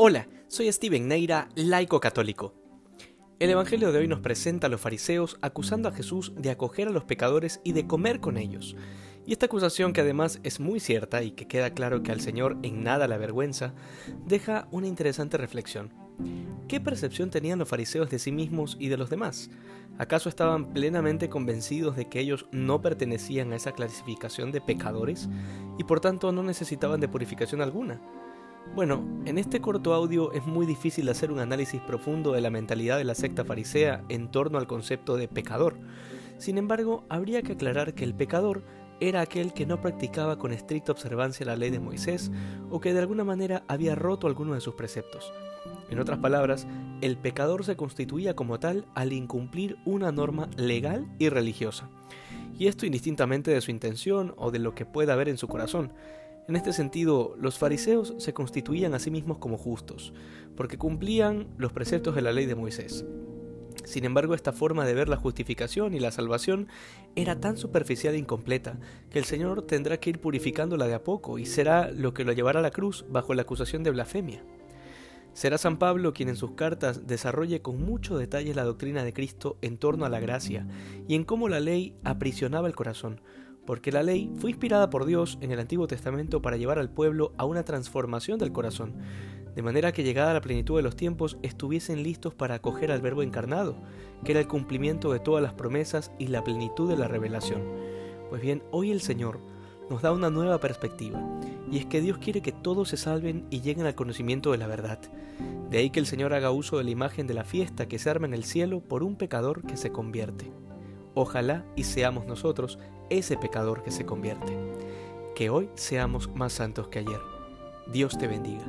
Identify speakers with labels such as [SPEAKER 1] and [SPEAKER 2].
[SPEAKER 1] Hola, soy Steven Neira, laico católico. El Evangelio de hoy nos presenta a los fariseos acusando a Jesús de acoger a los pecadores y de comer con ellos. Y esta acusación, que además es muy cierta y que queda claro que al Señor en nada la vergüenza, deja una interesante reflexión. ¿Qué percepción tenían los fariseos de sí mismos y de los demás? ¿Acaso estaban plenamente convencidos de que ellos no pertenecían a esa clasificación de pecadores y por tanto no necesitaban de purificación alguna? Bueno, en este corto audio es muy difícil hacer un análisis profundo de la mentalidad de la secta farisea en torno al concepto de pecador. Sin embargo, habría que aclarar que el pecador era aquel que no practicaba con estricta observancia la ley de Moisés o que de alguna manera había roto alguno de sus preceptos. En otras palabras, el pecador se constituía como tal al incumplir una norma legal y religiosa. Y esto indistintamente de su intención o de lo que pueda haber en su corazón. En este sentido, los fariseos se constituían a sí mismos como justos, porque cumplían los preceptos de la ley de Moisés. Sin embargo, esta forma de ver la justificación y la salvación era tan superficial e incompleta que el Señor tendrá que ir purificándola de a poco y será lo que lo llevará a la cruz bajo la acusación de blasfemia. Será San Pablo quien en sus cartas desarrolle con mucho detalle la doctrina de Cristo en torno a la gracia y en cómo la ley aprisionaba el corazón, porque la ley fue inspirada por Dios en el Antiguo Testamento para llevar al pueblo a una transformación del corazón, de manera que llegada la plenitud de los tiempos estuviesen listos para acoger al Verbo encarnado, que era el cumplimiento de todas las promesas y la plenitud de la revelación. Pues bien, hoy el Señor nos da una nueva perspectiva, y es que Dios quiere que todos se salven y lleguen al conocimiento de la verdad. De ahí que el Señor haga uso de la imagen de la fiesta que se arma en el cielo por un pecador que se convierte. Ojalá y seamos nosotros ese pecador que se convierte. Que hoy seamos más santos que ayer. Dios te bendiga.